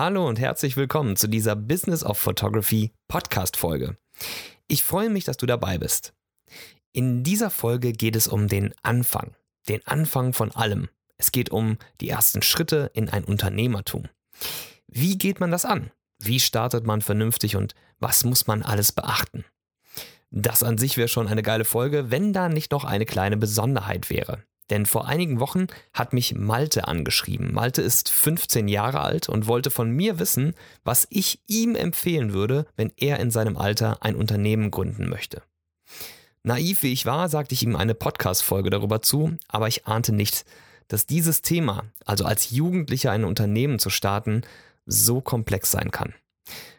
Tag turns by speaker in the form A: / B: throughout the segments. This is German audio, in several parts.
A: Hallo und herzlich willkommen zu dieser Business of Photography Podcast Folge. Ich freue mich, dass du dabei bist. In dieser Folge geht es um den Anfang, den Anfang von allem. Es geht um die ersten Schritte in ein Unternehmertum. Wie geht man das an? Wie startet man vernünftig und was muss man alles beachten? Das an sich wäre schon eine geile Folge, wenn da nicht noch eine kleine Besonderheit wäre. Denn vor einigen Wochen hat mich Malte angeschrieben. Malte ist 15 Jahre alt und wollte von mir wissen, was ich ihm empfehlen würde, wenn er in seinem Alter ein Unternehmen gründen möchte. Naiv wie ich war, sagte ich ihm eine Podcast-Folge darüber zu, aber ich ahnte nicht, dass dieses Thema, also als Jugendlicher ein Unternehmen zu starten, so komplex sein kann.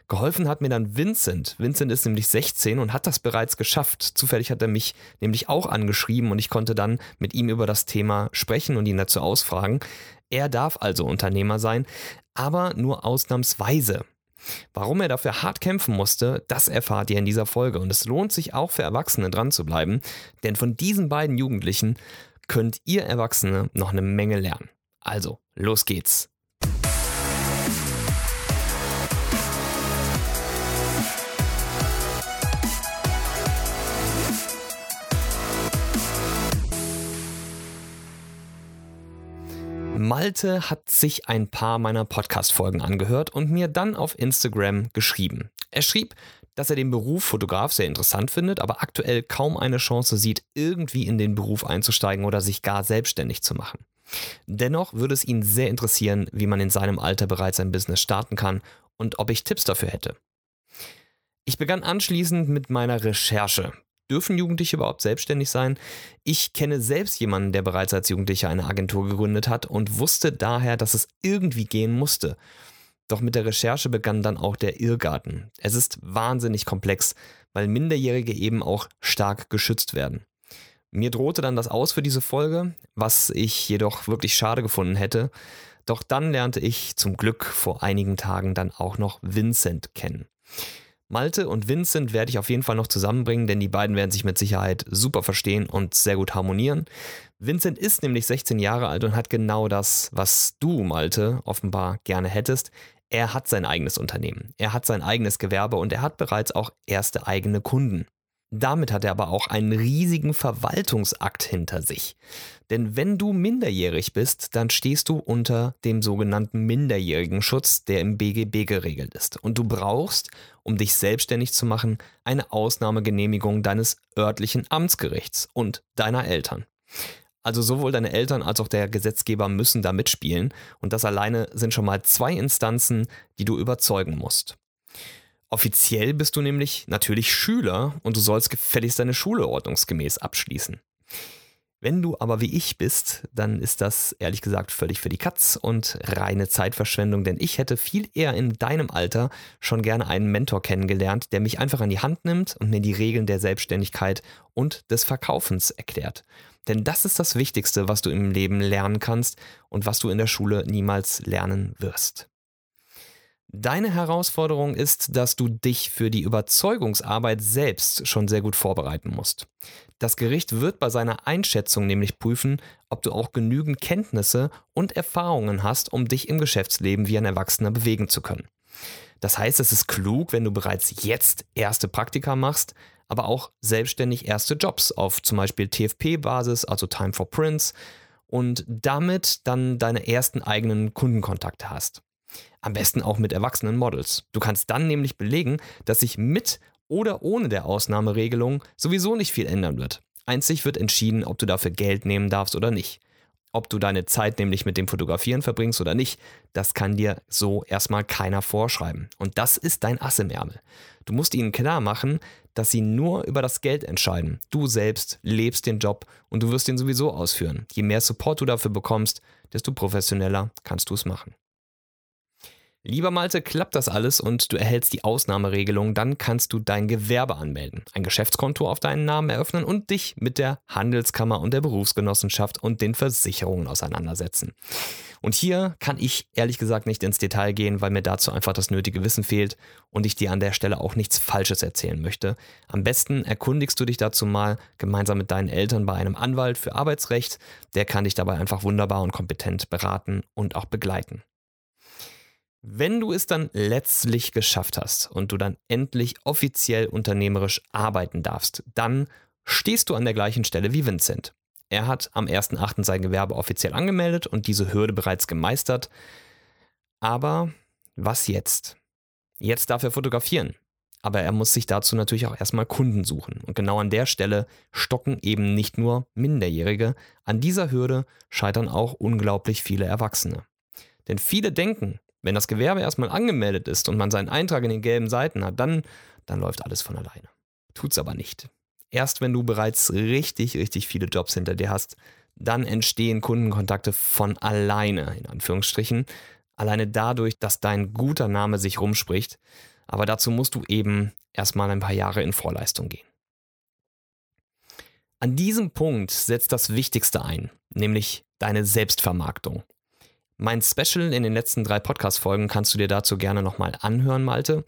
A: Geholfen hat mir dann Vincent. Vincent ist nämlich 16 und hat das bereits geschafft. Zufällig hat er mich nämlich auch angeschrieben und ich konnte dann mit ihm über das Thema sprechen und ihn dazu ausfragen. Er darf also Unternehmer sein, aber nur ausnahmsweise. Warum er dafür hart kämpfen musste, das erfahrt ihr in dieser Folge. Und es lohnt sich auch für Erwachsene dran zu bleiben, denn von diesen beiden Jugendlichen könnt ihr Erwachsene noch eine Menge lernen. Also, los geht's. Malte hat sich ein paar meiner Podcast-Folgen angehört und mir dann auf Instagram geschrieben. Er schrieb, dass er den Beruf Fotograf sehr interessant findet, aber aktuell kaum eine Chance sieht, irgendwie in den Beruf einzusteigen oder sich gar selbstständig zu machen. Dennoch würde es ihn sehr interessieren, wie man in seinem Alter bereits ein Business starten kann und ob ich Tipps dafür hätte. Ich begann anschließend mit meiner Recherche. Dürfen Jugendliche überhaupt selbstständig sein? Ich kenne selbst jemanden, der bereits als Jugendlicher eine Agentur gegründet hat und wusste daher, dass es irgendwie gehen musste. Doch mit der Recherche begann dann auch der Irrgarten. Es ist wahnsinnig komplex, weil Minderjährige eben auch stark geschützt werden. Mir drohte dann das aus für diese Folge, was ich jedoch wirklich schade gefunden hätte. Doch dann lernte ich zum Glück vor einigen Tagen dann auch noch Vincent kennen. Malte und Vincent werde ich auf jeden Fall noch zusammenbringen, denn die beiden werden sich mit Sicherheit super verstehen und sehr gut harmonieren. Vincent ist nämlich 16 Jahre alt und hat genau das, was du, Malte, offenbar gerne hättest. Er hat sein eigenes Unternehmen, er hat sein eigenes Gewerbe und er hat bereits auch erste eigene Kunden. Damit hat er aber auch einen riesigen Verwaltungsakt hinter sich. Denn wenn du minderjährig bist, dann stehst du unter dem sogenannten minderjährigen Schutz, der im BGB geregelt ist. Und du brauchst, um dich selbstständig zu machen, eine Ausnahmegenehmigung deines örtlichen Amtsgerichts und deiner Eltern. Also sowohl deine Eltern als auch der Gesetzgeber müssen da mitspielen und das alleine sind schon mal zwei Instanzen, die du überzeugen musst. Offiziell bist du nämlich natürlich Schüler und du sollst gefälligst deine Schule ordnungsgemäß abschließen. Wenn du aber wie ich bist, dann ist das ehrlich gesagt völlig für die Katz und reine Zeitverschwendung, denn ich hätte viel eher in deinem Alter schon gerne einen Mentor kennengelernt, der mich einfach an die Hand nimmt und mir die Regeln der Selbstständigkeit und des Verkaufens erklärt. Denn das ist das Wichtigste, was du im Leben lernen kannst und was du in der Schule niemals lernen wirst. Deine Herausforderung ist, dass du dich für die Überzeugungsarbeit selbst schon sehr gut vorbereiten musst. Das Gericht wird bei seiner Einschätzung nämlich prüfen, ob du auch genügend Kenntnisse und Erfahrungen hast, um dich im Geschäftsleben wie ein Erwachsener bewegen zu können. Das heißt, es ist klug, wenn du bereits jetzt erste Praktika machst, aber auch selbstständig erste Jobs auf zum Beispiel TFP-Basis, also Time for Prints, und damit dann deine ersten eigenen Kundenkontakte hast. Am besten auch mit erwachsenen Models. Du kannst dann nämlich belegen, dass sich mit oder ohne der Ausnahmeregelung sowieso nicht viel ändern wird. Einzig wird entschieden, ob du dafür Geld nehmen darfst oder nicht. Ob du deine Zeit nämlich mit dem Fotografieren verbringst oder nicht, das kann dir so erstmal keiner vorschreiben. Und das ist dein Ass im Ärmel. Du musst ihnen klar machen, dass sie nur über das Geld entscheiden. Du selbst lebst den Job und du wirst ihn sowieso ausführen. Je mehr Support du dafür bekommst, desto professioneller kannst du es machen. Lieber Malte, klappt das alles und du erhältst die Ausnahmeregelung, dann kannst du dein Gewerbe anmelden, ein Geschäftskonto auf deinen Namen eröffnen und dich mit der Handelskammer und der Berufsgenossenschaft und den Versicherungen auseinandersetzen. Und hier kann ich ehrlich gesagt nicht ins Detail gehen, weil mir dazu einfach das nötige Wissen fehlt und ich dir an der Stelle auch nichts Falsches erzählen möchte. Am besten erkundigst du dich dazu mal gemeinsam mit deinen Eltern bei einem Anwalt für Arbeitsrecht. Der kann dich dabei einfach wunderbar und kompetent beraten und auch begleiten. Wenn du es dann letztlich geschafft hast und du dann endlich offiziell unternehmerisch arbeiten darfst, dann stehst du an der gleichen Stelle wie Vincent. Er hat am 1.8. sein Gewerbe offiziell angemeldet und diese Hürde bereits gemeistert. Aber was jetzt? Jetzt darf er fotografieren. Aber er muss sich dazu natürlich auch erstmal Kunden suchen. Und genau an der Stelle stocken eben nicht nur Minderjährige. An dieser Hürde scheitern auch unglaublich viele Erwachsene. Denn viele denken, wenn das Gewerbe erstmal angemeldet ist und man seinen Eintrag in den gelben Seiten hat, dann, dann läuft alles von alleine. Tut's aber nicht. Erst wenn du bereits richtig, richtig viele Jobs hinter dir hast, dann entstehen Kundenkontakte von alleine, in Anführungsstrichen. Alleine dadurch, dass dein guter Name sich rumspricht. Aber dazu musst du eben erstmal ein paar Jahre in Vorleistung gehen. An diesem Punkt setzt das Wichtigste ein, nämlich deine Selbstvermarktung. Mein Special in den letzten drei Podcast-Folgen kannst du dir dazu gerne nochmal anhören, Malte.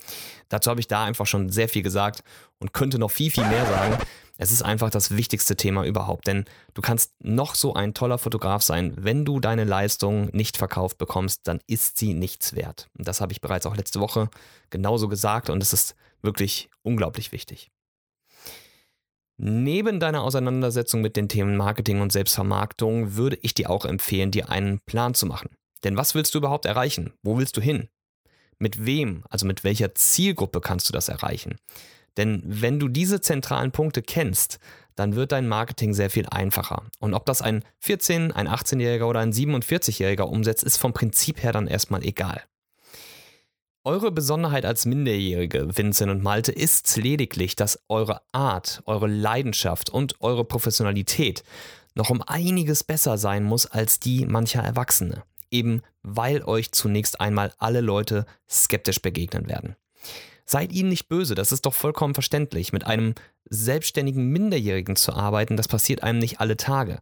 A: Dazu habe ich da einfach schon sehr viel gesagt und könnte noch viel, viel mehr sagen. Es ist einfach das wichtigste Thema überhaupt, denn du kannst noch so ein toller Fotograf sein, wenn du deine Leistung nicht verkauft bekommst, dann ist sie nichts wert. Und das habe ich bereits auch letzte Woche genauso gesagt und es ist wirklich unglaublich wichtig. Neben deiner Auseinandersetzung mit den Themen Marketing und Selbstvermarktung würde ich dir auch empfehlen, dir einen Plan zu machen. Denn was willst du überhaupt erreichen? Wo willst du hin? Mit wem, also mit welcher Zielgruppe kannst du das erreichen? Denn wenn du diese zentralen Punkte kennst, dann wird dein Marketing sehr viel einfacher. Und ob das ein 14-, ein 18-Jähriger oder ein 47-Jähriger umsetzt, ist vom Prinzip her dann erstmal egal. Eure Besonderheit als Minderjährige, Vincent und Malte, ist lediglich, dass eure Art, eure Leidenschaft und eure Professionalität noch um einiges besser sein muss als die mancher Erwachsene eben weil euch zunächst einmal alle Leute skeptisch begegnen werden. Seid ihnen nicht böse, das ist doch vollkommen verständlich. Mit einem selbstständigen Minderjährigen zu arbeiten, das passiert einem nicht alle Tage.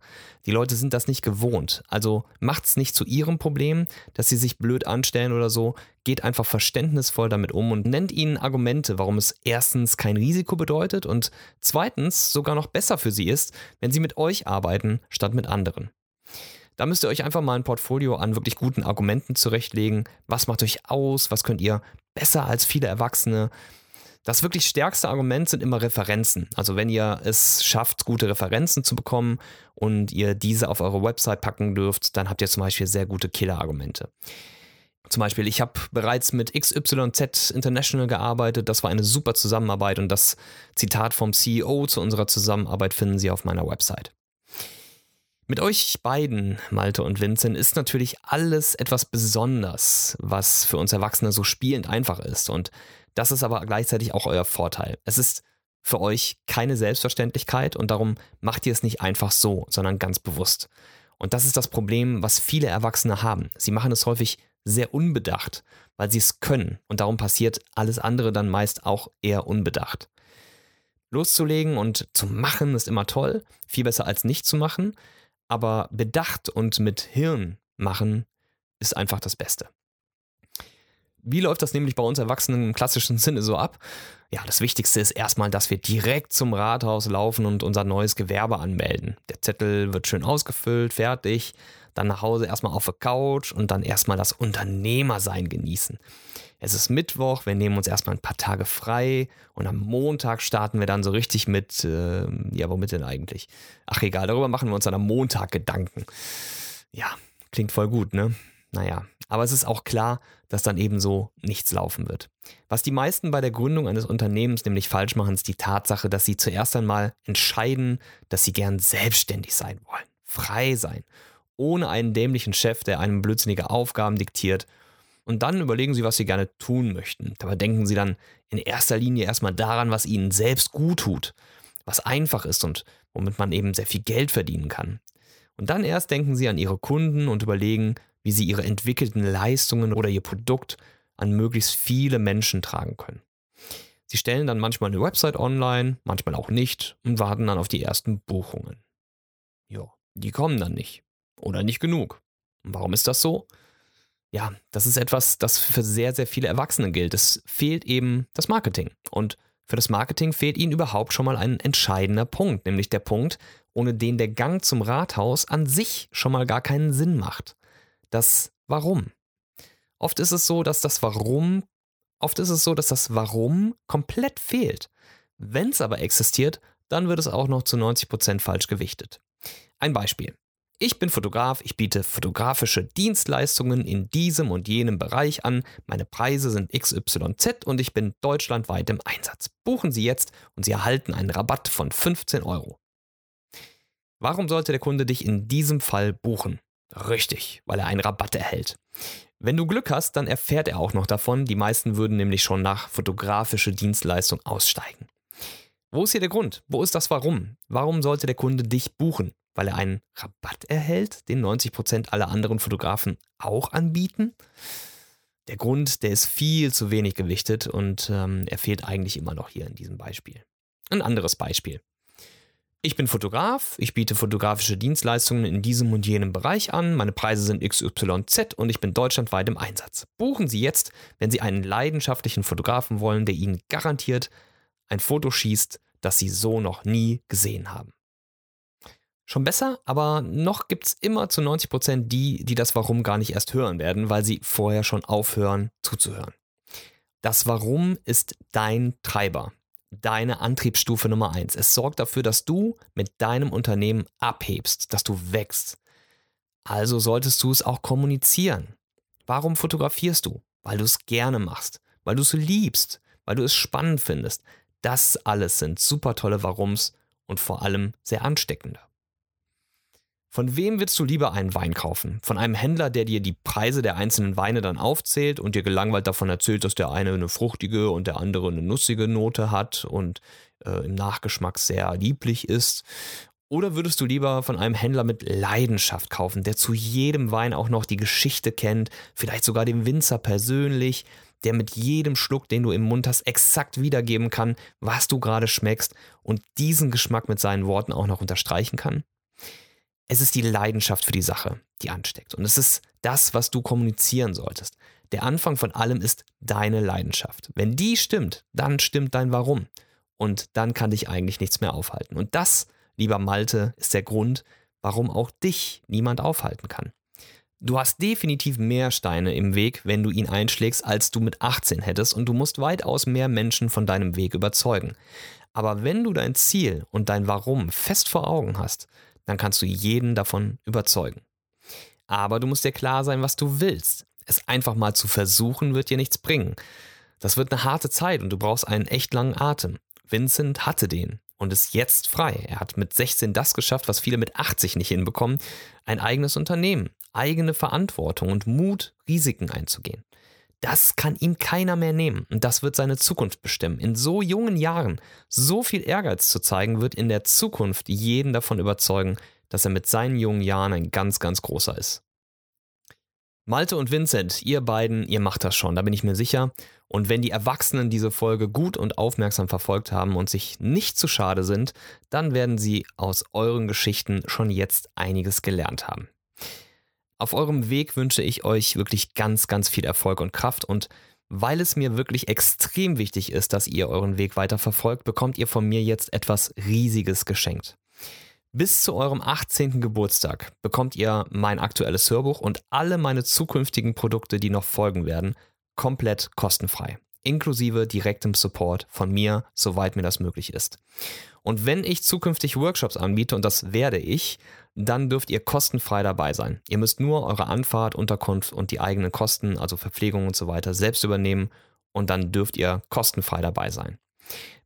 A: Die Leute sind das nicht gewohnt. Also macht's nicht zu ihrem Problem, dass sie sich blöd anstellen oder so. Geht einfach verständnisvoll damit um und nennt ihnen Argumente, warum es erstens kein Risiko bedeutet und zweitens sogar noch besser für sie ist, wenn sie mit euch arbeiten statt mit anderen. Da müsst ihr euch einfach mal ein Portfolio an wirklich guten Argumenten zurechtlegen. Was macht euch aus? Was könnt ihr besser als viele Erwachsene? Das wirklich stärkste Argument sind immer Referenzen. Also wenn ihr es schafft, gute Referenzen zu bekommen und ihr diese auf eure Website packen dürft, dann habt ihr zum Beispiel sehr gute Killer-Argumente. Zum Beispiel, ich habe bereits mit XYZ International gearbeitet. Das war eine super Zusammenarbeit und das Zitat vom CEO zu unserer Zusammenarbeit finden Sie auf meiner Website. Mit euch beiden, Malte und Vincent, ist natürlich alles etwas besonders, was für uns Erwachsene so spielend einfach ist. Und das ist aber gleichzeitig auch euer Vorteil. Es ist für euch keine Selbstverständlichkeit und darum macht ihr es nicht einfach so, sondern ganz bewusst. Und das ist das Problem, was viele Erwachsene haben. Sie machen es häufig sehr unbedacht, weil sie es können. Und darum passiert alles andere dann meist auch eher unbedacht. Loszulegen und zu machen ist immer toll, viel besser als nicht zu machen. Aber bedacht und mit Hirn machen ist einfach das Beste. Wie läuft das nämlich bei uns Erwachsenen im klassischen Sinne so ab? Ja, das Wichtigste ist erstmal, dass wir direkt zum Rathaus laufen und unser neues Gewerbe anmelden. Der Zettel wird schön ausgefüllt, fertig, dann nach Hause erstmal auf der Couch und dann erstmal das Unternehmersein genießen. Es ist Mittwoch, wir nehmen uns erstmal ein paar Tage frei und am Montag starten wir dann so richtig mit, äh, ja, womit denn eigentlich? Ach egal, darüber machen wir uns dann am Montag Gedanken. Ja, klingt voll gut, ne? Naja, aber es ist auch klar, dass dann eben so nichts laufen wird. Was die meisten bei der Gründung eines Unternehmens nämlich falsch machen, ist die Tatsache, dass sie zuerst einmal entscheiden, dass sie gern selbstständig sein wollen, frei sein, ohne einen dämlichen Chef, der einem blödsinnige Aufgaben diktiert und dann überlegen sie, was sie gerne tun möchten. Dabei denken sie dann in erster Linie erstmal daran, was ihnen selbst gut tut, was einfach ist und womit man eben sehr viel Geld verdienen kann. Und dann erst denken sie an ihre Kunden und überlegen, wie sie ihre entwickelten Leistungen oder ihr Produkt an möglichst viele Menschen tragen können. Sie stellen dann manchmal eine Website online, manchmal auch nicht und warten dann auf die ersten Buchungen. Ja, die kommen dann nicht. Oder nicht genug. Warum ist das so? ja, das ist etwas, das für sehr, sehr viele Erwachsene gilt. Es fehlt eben das Marketing. Und für das Marketing fehlt ihnen überhaupt schon mal ein entscheidender Punkt, nämlich der Punkt, ohne den der Gang zum Rathaus an sich schon mal gar keinen Sinn macht. Das Warum. Oft ist es so, dass das Warum, oft ist es so, dass das Warum komplett fehlt. Wenn es aber existiert, dann wird es auch noch zu 90% falsch gewichtet. Ein Beispiel. Ich bin Fotograf, ich biete fotografische Dienstleistungen in diesem und jenem Bereich an. Meine Preise sind XYZ und ich bin deutschlandweit im Einsatz. Buchen Sie jetzt und Sie erhalten einen Rabatt von 15 Euro. Warum sollte der Kunde dich in diesem Fall buchen? Richtig, weil er einen Rabatt erhält. Wenn du Glück hast, dann erfährt er auch noch davon. Die meisten würden nämlich schon nach fotografische Dienstleistung aussteigen. Wo ist hier der Grund? Wo ist das Warum? Warum sollte der Kunde dich buchen? Weil er einen Rabatt erhält, den 90% aller anderen Fotografen auch anbieten? Der Grund, der ist viel zu wenig gewichtet und ähm, er fehlt eigentlich immer noch hier in diesem Beispiel. Ein anderes Beispiel. Ich bin Fotograf, ich biete fotografische Dienstleistungen in diesem und jenem Bereich an, meine Preise sind XYZ und ich bin deutschlandweit im Einsatz. Buchen Sie jetzt, wenn Sie einen leidenschaftlichen Fotografen wollen, der Ihnen garantiert ein Foto schießt, das Sie so noch nie gesehen haben. Schon besser, aber noch gibt es immer zu 90% die, die das Warum gar nicht erst hören werden, weil sie vorher schon aufhören zuzuhören. Das Warum ist dein Treiber deine Antriebsstufe Nummer eins. Es sorgt dafür, dass du mit deinem Unternehmen abhebst, dass du wächst. Also solltest du es auch kommunizieren. Warum fotografierst du? Weil du es gerne machst, weil du es liebst, weil du es spannend findest. Das alles sind super tolle Warums und vor allem sehr ansteckende. Von wem willst du lieber einen Wein kaufen? Von einem Händler, der dir die Preise der einzelnen Weine dann aufzählt und dir gelangweilt davon erzählt, dass der eine eine fruchtige und der andere eine nussige Note hat und äh, im Nachgeschmack sehr lieblich ist? Oder würdest du lieber von einem Händler mit Leidenschaft kaufen, der zu jedem Wein auch noch die Geschichte kennt, vielleicht sogar dem Winzer persönlich, der mit jedem Schluck, den du im Mund hast, exakt wiedergeben kann, was du gerade schmeckst und diesen Geschmack mit seinen Worten auch noch unterstreichen kann? Es ist die Leidenschaft für die Sache, die ansteckt. Und es ist das, was du kommunizieren solltest. Der Anfang von allem ist deine Leidenschaft. Wenn die stimmt, dann stimmt dein Warum. Und dann kann dich eigentlich nichts mehr aufhalten. Und das, lieber Malte, ist der Grund, warum auch dich niemand aufhalten kann. Du hast definitiv mehr Steine im Weg, wenn du ihn einschlägst, als du mit 18 hättest und du musst weitaus mehr Menschen von deinem Weg überzeugen. Aber wenn du dein Ziel und dein Warum fest vor Augen hast, dann kannst du jeden davon überzeugen. Aber du musst dir klar sein, was du willst. Es einfach mal zu versuchen, wird dir nichts bringen. Das wird eine harte Zeit und du brauchst einen echt langen Atem. Vincent hatte den und ist jetzt frei. Er hat mit 16 das geschafft, was viele mit 80 nicht hinbekommen. Ein eigenes Unternehmen, eigene Verantwortung und Mut, Risiken einzugehen. Das kann ihm keiner mehr nehmen und das wird seine Zukunft bestimmen. In so jungen Jahren so viel Ehrgeiz zu zeigen, wird in der Zukunft jeden davon überzeugen, dass er mit seinen jungen Jahren ein ganz, ganz großer ist. Malte und Vincent, ihr beiden, ihr macht das schon, da bin ich mir sicher. Und wenn die Erwachsenen diese Folge gut und aufmerksam verfolgt haben und sich nicht zu schade sind, dann werden sie aus euren Geschichten schon jetzt einiges gelernt haben. Auf eurem Weg wünsche ich euch wirklich ganz, ganz viel Erfolg und Kraft und weil es mir wirklich extrem wichtig ist, dass ihr euren Weg weiter verfolgt, bekommt ihr von mir jetzt etwas Riesiges geschenkt. Bis zu eurem 18. Geburtstag bekommt ihr mein aktuelles Hörbuch und alle meine zukünftigen Produkte, die noch folgen werden, komplett kostenfrei, inklusive direktem Support von mir, soweit mir das möglich ist. Und wenn ich zukünftig Workshops anbiete, und das werde ich, dann dürft ihr kostenfrei dabei sein. Ihr müsst nur eure Anfahrt, Unterkunft und die eigenen Kosten, also Verpflegung und so weiter, selbst übernehmen und dann dürft ihr kostenfrei dabei sein.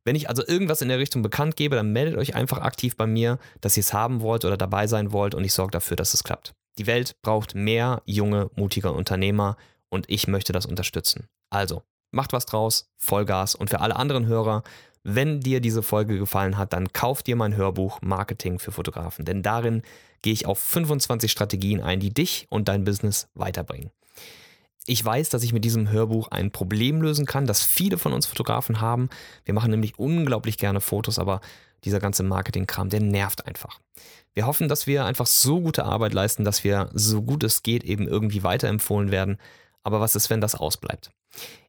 A: Wenn ich also irgendwas in der Richtung bekannt gebe, dann meldet euch einfach aktiv bei mir, dass ihr es haben wollt oder dabei sein wollt und ich sorge dafür, dass es klappt. Die Welt braucht mehr junge, mutige Unternehmer und ich möchte das unterstützen. Also, macht was draus, Vollgas und für alle anderen Hörer, wenn dir diese Folge gefallen hat, dann kauf dir mein Hörbuch Marketing für Fotografen, denn darin gehe ich auf 25 Strategien ein, die dich und dein Business weiterbringen. Ich weiß, dass ich mit diesem Hörbuch ein Problem lösen kann, das viele von uns Fotografen haben. Wir machen nämlich unglaublich gerne Fotos, aber dieser ganze Marketing-Kram, der nervt einfach. Wir hoffen, dass wir einfach so gute Arbeit leisten, dass wir so gut es geht eben irgendwie weiterempfohlen werden. Aber was ist, wenn das ausbleibt?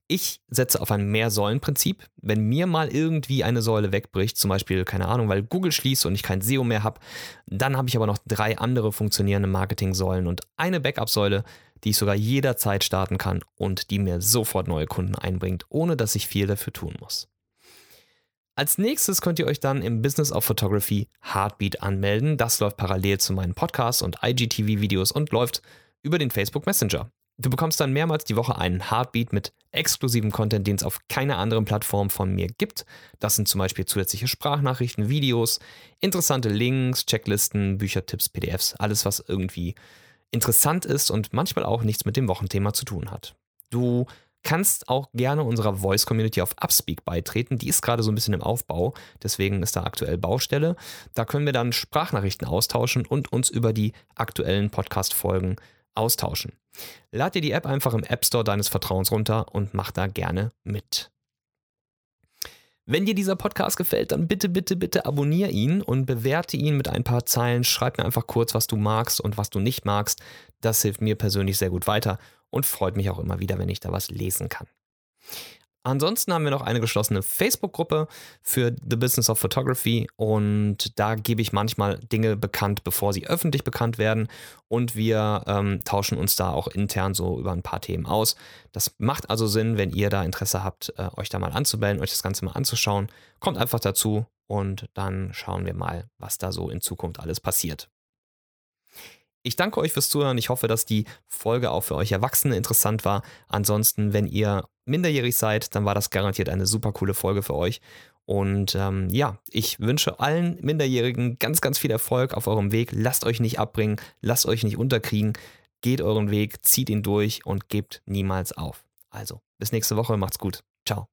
A: Ich setze auf ein Mehr-Säulen-Prinzip. Wenn mir mal irgendwie eine Säule wegbricht, zum Beispiel, keine Ahnung, weil Google schließt und ich kein SEO mehr habe, dann habe ich aber noch drei andere funktionierende Marketing-Säulen und eine Backup-Säule, die ich sogar jederzeit starten kann und die mir sofort neue Kunden einbringt, ohne dass ich viel dafür tun muss. Als nächstes könnt ihr euch dann im Business of Photography Heartbeat anmelden. Das läuft parallel zu meinen Podcasts und IGTV-Videos und läuft über den Facebook Messenger. Du bekommst dann mehrmals die Woche einen Heartbeat mit exklusivem Content, den es auf keiner anderen Plattform von mir gibt. Das sind zum Beispiel zusätzliche Sprachnachrichten, Videos, interessante Links, Checklisten, Büchertipps, PDFs, alles, was irgendwie interessant ist und manchmal auch nichts mit dem Wochenthema zu tun hat. Du kannst auch gerne unserer Voice Community auf Upspeak beitreten. Die ist gerade so ein bisschen im Aufbau, deswegen ist da aktuell Baustelle. Da können wir dann Sprachnachrichten austauschen und uns über die aktuellen Podcast-Folgen austauschen. Lad dir die App einfach im App Store deines Vertrauens runter und mach da gerne mit. Wenn dir dieser Podcast gefällt, dann bitte, bitte, bitte abonniere ihn und bewerte ihn mit ein paar Zeilen. Schreib mir einfach kurz, was du magst und was du nicht magst. Das hilft mir persönlich sehr gut weiter und freut mich auch immer wieder, wenn ich da was lesen kann. Ansonsten haben wir noch eine geschlossene Facebook-Gruppe für The Business of Photography und da gebe ich manchmal Dinge bekannt, bevor sie öffentlich bekannt werden und wir ähm, tauschen uns da auch intern so über ein paar Themen aus. Das macht also Sinn, wenn ihr da Interesse habt, äh, euch da mal anzumelden, euch das Ganze mal anzuschauen. Kommt einfach dazu und dann schauen wir mal, was da so in Zukunft alles passiert. Ich danke euch fürs Zuhören. Ich hoffe, dass die Folge auch für euch Erwachsene interessant war. Ansonsten, wenn ihr minderjährig seid, dann war das garantiert eine super coole Folge für euch. Und ähm, ja, ich wünsche allen Minderjährigen ganz, ganz viel Erfolg auf eurem Weg. Lasst euch nicht abbringen, lasst euch nicht unterkriegen. Geht euren Weg, zieht ihn durch und gebt niemals auf. Also, bis nächste Woche, macht's gut. Ciao.